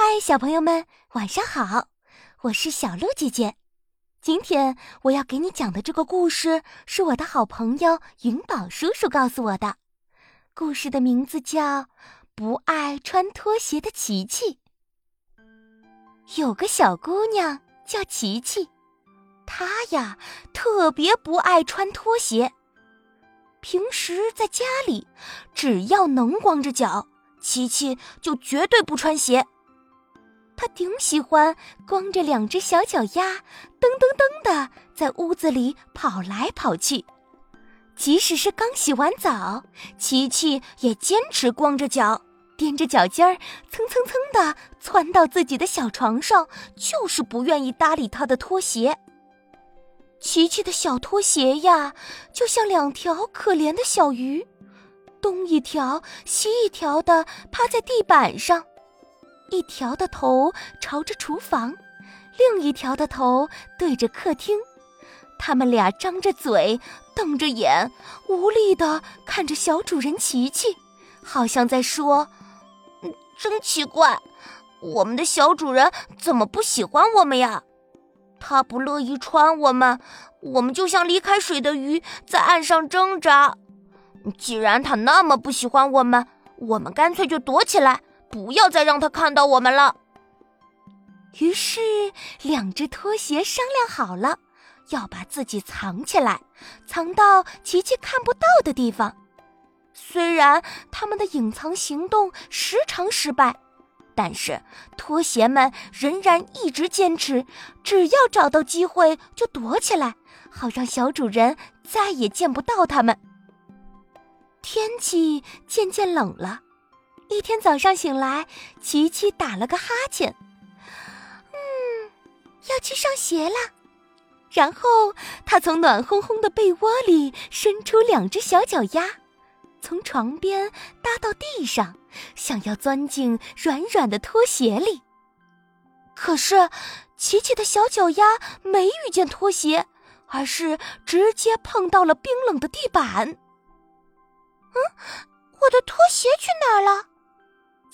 嗨，小朋友们，晚上好！我是小鹿姐姐。今天我要给你讲的这个故事是我的好朋友云宝叔叔告诉我的。故事的名字叫《不爱穿拖鞋的琪琪》。有个小姑娘叫琪琪，她呀特别不爱穿拖鞋。平时在家里，只要能光着脚，琪琪就绝对不穿鞋。他顶喜欢光着两只小脚丫，噔噔噔的在屋子里跑来跑去。即使是刚洗完澡，琪琪也坚持光着脚，踮着脚尖儿，蹭蹭蹭的窜到自己的小床上，就是不愿意搭理他的拖鞋。琪琪的小拖鞋呀，就像两条可怜的小鱼，东一条西一条的趴在地板上。一条的头朝着厨房，另一条的头对着客厅。他们俩张着嘴，瞪着眼，无力的看着小主人琪琪，好像在说：“真奇怪，我们的小主人怎么不喜欢我们呀？他不乐意穿我们，我们就像离开水的鱼，在岸上挣扎。既然他那么不喜欢我们，我们干脆就躲起来。”不要再让他看到我们了。于是，两只拖鞋商量好了，要把自己藏起来，藏到琪琪看不到的地方。虽然他们的隐藏行动时常失败，但是拖鞋们仍然一直坚持，只要找到机会就躲起来，好让小主人再也见不到他们。天气渐渐冷了。一天早上醒来，琪琪打了个哈欠，嗯，要去上学了。然后他从暖烘烘的被窝里伸出两只小脚丫，从床边搭到地上，想要钻进软软的拖鞋里。可是，琪琪的小脚丫没遇见拖鞋，而是直接碰到了冰冷的地板。嗯，我的拖鞋去哪儿了？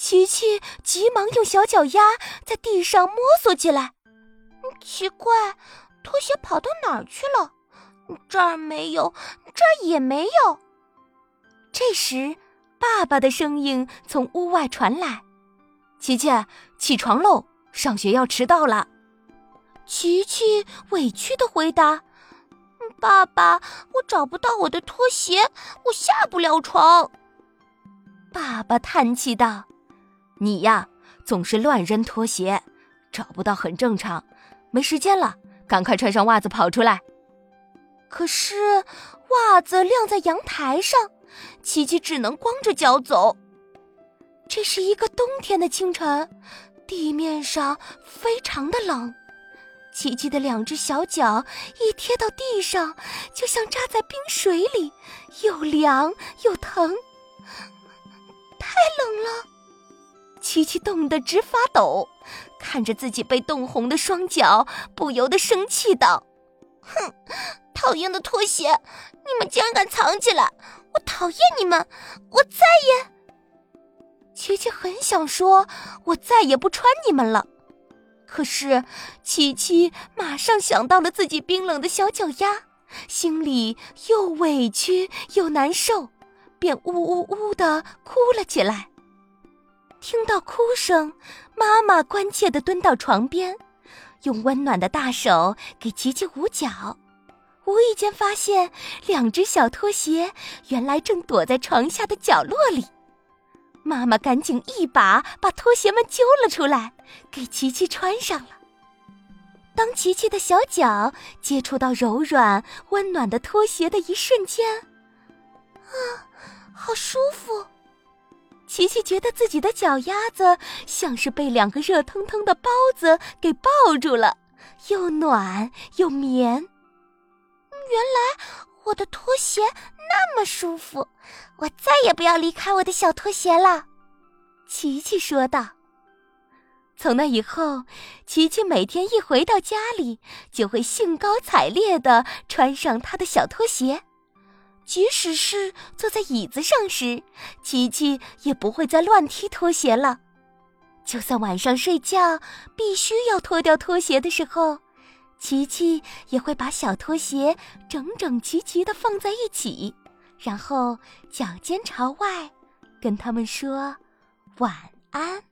琪琪急忙用小脚丫在地上摸索起来，奇怪，拖鞋跑到哪儿去了？这儿没有，这儿也没有。这时，爸爸的声音从屋外传来：“琪琪，起床喽，上学要迟到了。”琪琪委屈的回答：“爸爸，我找不到我的拖鞋，我下不了床。”爸爸叹气道。你呀，总是乱扔拖鞋，找不到很正常。没时间了，赶快穿上袜子跑出来。可是袜子晾在阳台上，琪琪只能光着脚走。这是一个冬天的清晨，地面上非常的冷，琪琪的两只小脚一贴到地上，就像扎在冰水里，又凉又疼，太冷了。琪琪冻得直发抖，看着自己被冻红的双脚，不由得生气道：“哼，讨厌的拖鞋，你们竟然敢藏起来！我讨厌你们，我再也……”琪琪很想说：“我再也不穿你们了。”可是，琪琪马上想到了自己冰冷的小脚丫，心里又委屈又难受，便呜呜呜的哭了起来。听到哭声，妈妈关切地蹲到床边，用温暖的大手给琪琪捂脚。无意间发现两只小拖鞋原来正躲在床下的角落里，妈妈赶紧一把把拖鞋们揪了出来，给琪琪穿上了。当琪琪的小脚接触到柔软温暖的拖鞋的一瞬间，啊，好舒服！琪琪觉得自己的脚丫子像是被两个热腾腾的包子给抱住了，又暖又绵。原来我的拖鞋那么舒服，我再也不要离开我的小拖鞋了。琪琪说道。从那以后，琪琪每天一回到家里，就会兴高采烈地穿上他的小拖鞋。即使是坐在椅子上时，琪琪也不会再乱踢拖鞋了。就算晚上睡觉必须要脱掉拖鞋的时候，琪琪也会把小拖鞋整整齐齐的放在一起，然后脚尖朝外，跟他们说晚安。